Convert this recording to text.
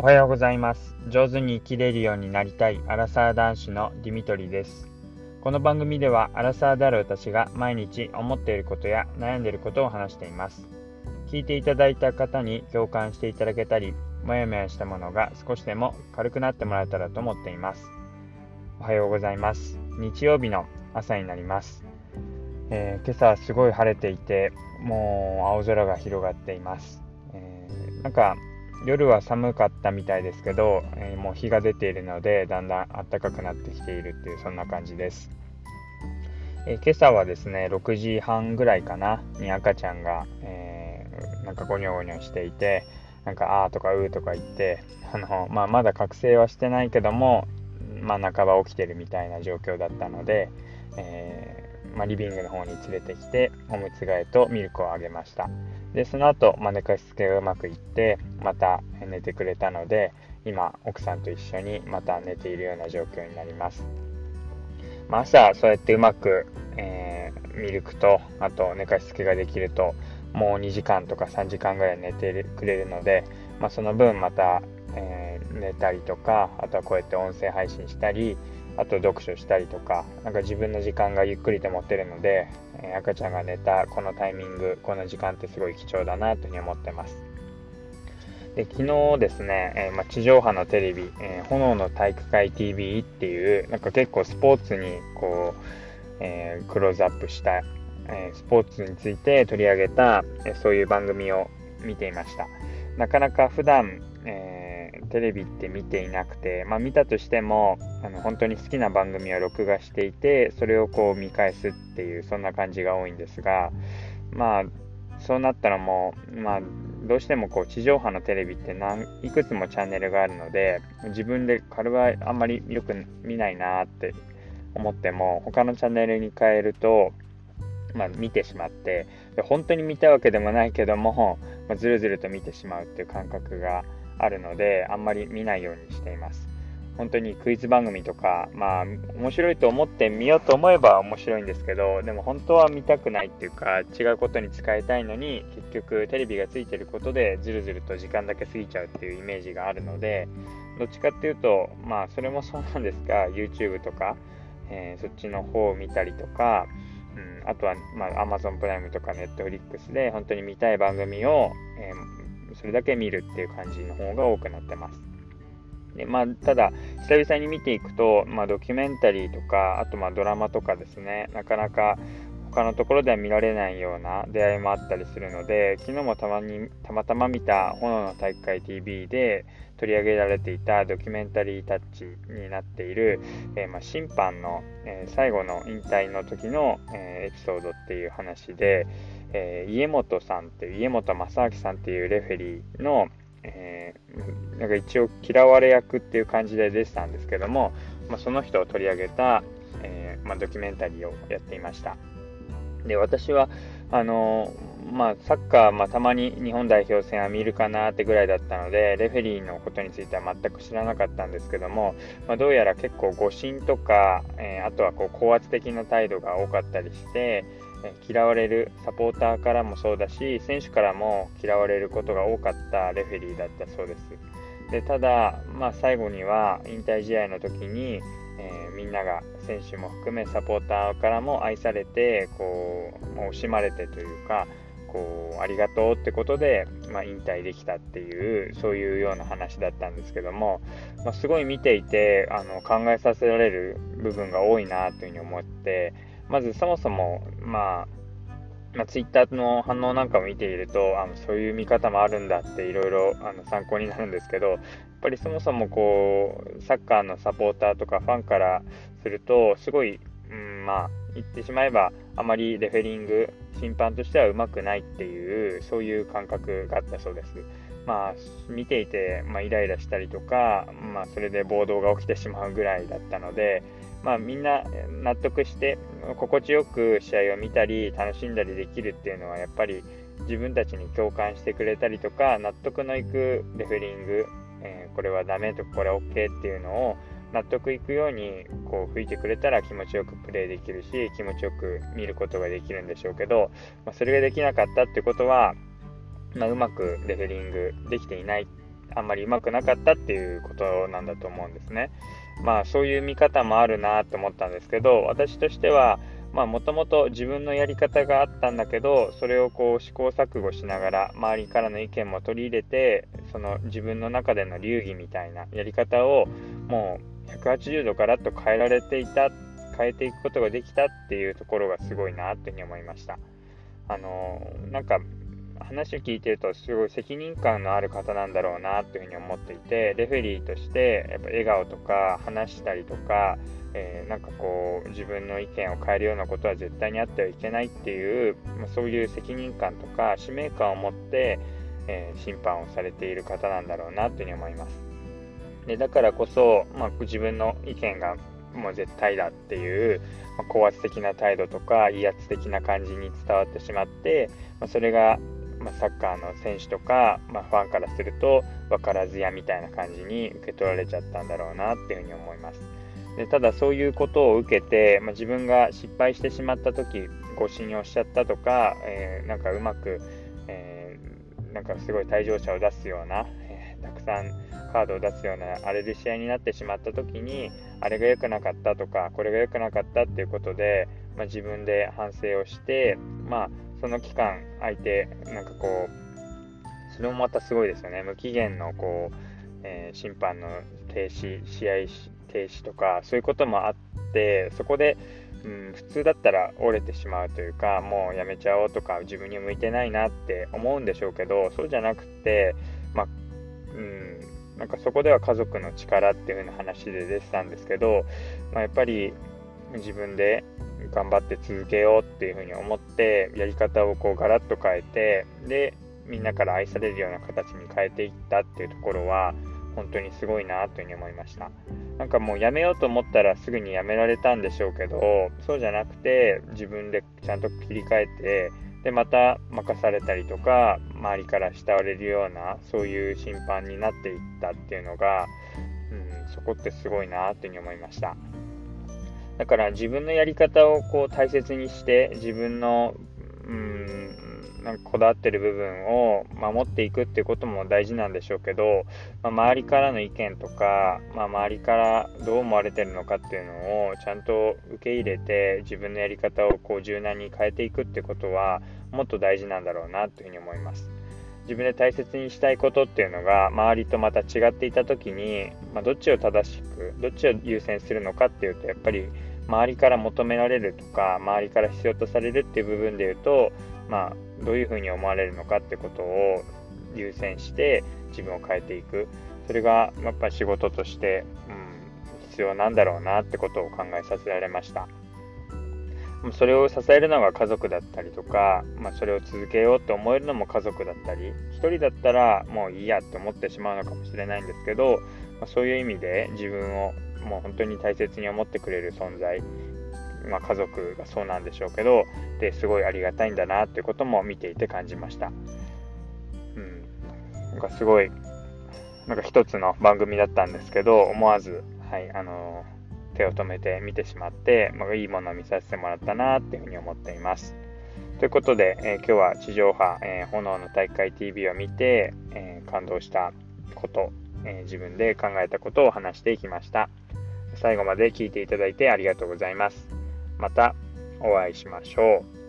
おはようございます。上手に生きれるようになりたいアラサー男子のディミトリです。この番組ではアラサーである私が毎日思っていることや悩んでいることを話しています。聞いていただいた方に共感していただけたりもやもやしたものが少しでも軽くなってもらえたらと思っています。おはようございます。日曜日の朝になります。えー、今朝はすごい晴れていてもう青空が広がっています、えー、なんか夜は寒かったみたいですけど、えー、もう日が出ているのでだんだん暖かくなってきているっていうそんな感じです、え今朝はですね6時半ぐらいかなに赤ちゃんが、えなんかゴニョゴニョしていてなんか「あー」とか「うー」とか言ってあの、まあ、まだ覚醒はしてないけども、まあ、半ば起きてるみたいな状況だったので、えまあ、リビングの方に連れてきておむつ替えとミルクをあげました。でその後、まあ、寝かしつけがうまくいってまた寝てくれたので今奥さんと一緒にまた寝ているような状況になります、まあ、朝そうやってうまく、えー、ミルクとあと寝かしつけができるともう2時間とか3時間ぐらい寝てくれるので、まあ、その分また、えー、寝たりとかあとはこうやって音声配信したりあと読書したりとか、なんか自分の時間がゆっくりと持ってるので、え赤ちゃんが寝たこのタイミング、この時間ってすごい貴重だなというふうに思ってます。で昨日ですね、えー、ま地上波のテレビ、えー、炎の体育会 TV っていう、なんか結構スポーツにこう、えー、クローズアップした、えスポーツについて取り上げた、えそういう番組を見ていました。なかなか普段、えテレビって見ていなくて、まあ、見たとしてもあの本当に好きな番組を録画していてそれをこう見返すっていうそんな感じが多いんですがまあそうなったらもう、まあ、どうしてもこう地上波のテレビって何いくつもチャンネルがあるので自分でこれはあんまりよく見ないなって思っても他のチャンネルに変えるとまあ、見てしまって本当に見たわけでもないけども、まあ、ずるずると見てしまうっていう感覚があるのであんまり見ないようにしています。本当にクイズ番組とかまあ面白いと思って見ようと思えば面白いんですけどでも本当は見たくないっていうか違うことに使いたいのに結局テレビがついてることでずるずると時間だけ過ぎちゃうっていうイメージがあるのでどっちかっていうとまあそれもそうなんですが YouTube とか、えー、そっちの方を見たりとかうん、あとは、まあ、Amazon プライムとか Netflix で本当に見たい番組を、えーそれだけ見るっていう感じの方が多くなってます。でまあ、ただ、久々に見ていくと、まあ、ドキュメンタリーとか、あとまドラマとかですね、なかなか他のところでは見られないような出会いもあったりするので、昨日もたまにたまたま見た炎の体育会 TV で取り上げられていたドキュメンタリータッチになっている、えー、ま、審判の、え、最後の引退の時の、え、エピソードっていう話で、えー、家元さんっていう家元正明さんっていうレフェリーの、えー、なんか一応嫌われ役っていう感じで出てたんですけども、まあ、その人を取り上げた、えー、まあ、ドキュメンタリーをやっていました。で私はあのまあ、サッカー、まあ、たまに日本代表戦は見るかなってぐらいだったのでレフェリーのことについては全く知らなかったんですけども、まあ、どうやら結構誤審とか、えー、あとはこう高圧的な態度が多かったりして、嫌われるサポーターからもそうだし選手からも嫌われることが多かったレフェリーだったそうです。でただ、まあ、最後には引退試合の時に、えー、みんなが選手も含めサポーターからも愛されてこう惜しまれてというかこうありがとうってことで、まあ、引退できたっていうそういうような話だったんですけども、まあ、すごい見ていてあの考えさせられる部分が多いなというふうに思ってまずそもそも、まあ、まあ、ツイッターの反応なんかを見ているとあのそういう見方もあるんだっていろいろ参考になるんですけどやっぱりそもそもこうサッカーのサポーターとかファンからするとすごい、うん、まあ言ってしまえばあまりレフェリング審判としてはうまくないっていうそういう感覚があったそうです。まあ、見ていて、まあ、イライラしたりとか、まあ、それで暴動が起きてしまうぐらいだったので、まあ、みんな納得して心地よく試合を見たり楽しんだりできるっていうのはやっぱり自分たちに共感してくれたりとか納得のいくレフェリング、えー、これはダメとかこれ OK っていうのを納得いくようにこう吹いてくれたら気持ちよくプレーできるし気持ちよく見ることができるんでしょうけど、まあ、それができなかったってことは、まあ、うまくレフェリングできていないあんまりうまくなかったっていうことなんだと思うんですね。まあそういう見方もあるなと思ったんですけど私としてはもともと自分のやり方があったんだけどそれをこう試行錯誤しながら周りからの意見も取り入れてその自分の中での流儀みたいなやり方をもう180度ガラッと変えられていた変えていくことができたっていうところがすごいなっていうふうに思いましたあのなんか話を聞いてるとすごい責任感のある方なんだろうなっていうふうに思っていてレフェリーとしてやっぱ笑顔とか話したりとかえー、なんかこう自分の意見を変えるようなことは絶対にあってはいけないっていう、まあ、そういう責任感とか使命感を持って、えー、審判をされている方なんだろうなというふうに思います。でだからこそ、まあ、自分の意見がもう絶対だっていう、まあ、高圧的な態度とか威圧的な感じに伝わってしまって、まあ、それが、まあ、サッカーの選手とか、まあ、ファンからすると分からずやみたいな感じに受け取られちゃったんだろうなっていうふうに思います。でただそういうことを受けて、まあ、自分が失敗してしまった時誤信用しちゃったとか、えー、なんかうまく、えー、なんかすごい退場者を出すような、えー、たくさんカードを出すような荒れる試合になってしまった時にあれが良くなかったとかこれが良くなかったっていうことで、まあ、自分で反省をして、まあ、その期間相手なんかこうそれもまたすごいですよね。無期限のこう、えー、審判の停止試合停止とかそういうこともあってそこで、うん、普通だったら折れてしまうというかもうやめちゃおうとか自分に向いてないなって思うんでしょうけどそうじゃなくて、まあ、うん、なんかそこでは家族の力っていう風な話で出てたんですけど、まあ、やっぱり自分で頑張って続けようっていう風に思ってやり方をこうガラッと変えてでみんなから愛されるような形に変えていったっていうところは本当にすごいなというふうに思いました。なんかもうやめようと思ったらすぐにやめられたんでしょうけどそうじゃなくて自分でちゃんと切り替えてでまた任されたりとか周りから慕われるようなそういう審判になっていったっていうのが、うん、そこってすごいなというふうに思いました。だから自分のやり方をこう大切にして自分の、うん、なんかこだわってる部分を守っていくっていうことも大事なんでしょうけど、まあ、周りからの意見とか、まあ、周りからどう思われてるのかっていうのをちゃんと受け入れて自分のやり方をこう柔軟に変えていくってことはもっと大事なんだろうなというふうに思います。自分で大切にしたいことっていうのが周りとまた違っていた時に、まあ、どっちを正しくどっちを優先するのかっていうとやっぱり周りから求められるとか周りから必要とされるっていう部分で言うとまあどういうふうに思われるのかってことを優先して自分を変えていく。それがやっぱ仕事として、うん、必要なんだろうなってことを考えさせられました。それを支えるのが家族だったりとか、まあ、それを続けようって思えるのも家族だったり1人だったらもういいやって思ってしまうのかもしれないんですけど、ま、そういう意味で自分をもう本当に大切に思ってくれる存在まあ、家族がそうなんでしょうけどですごいありがたいんだなっていうことも見ていて感じました。うん、なんかすごいなんか一つの番組だったんですけど思わず、はいあのー、手を止めて見てしまって、まあ、いいものを見させてもらったなっていうふうに思っています。ということで、えー、今日は地上波、えー、炎の大会 TV を見て、え感動したこと、え自分で考えたことを話していきました。最後まで聞いていただいてありがとうございます。またお会いしましょう。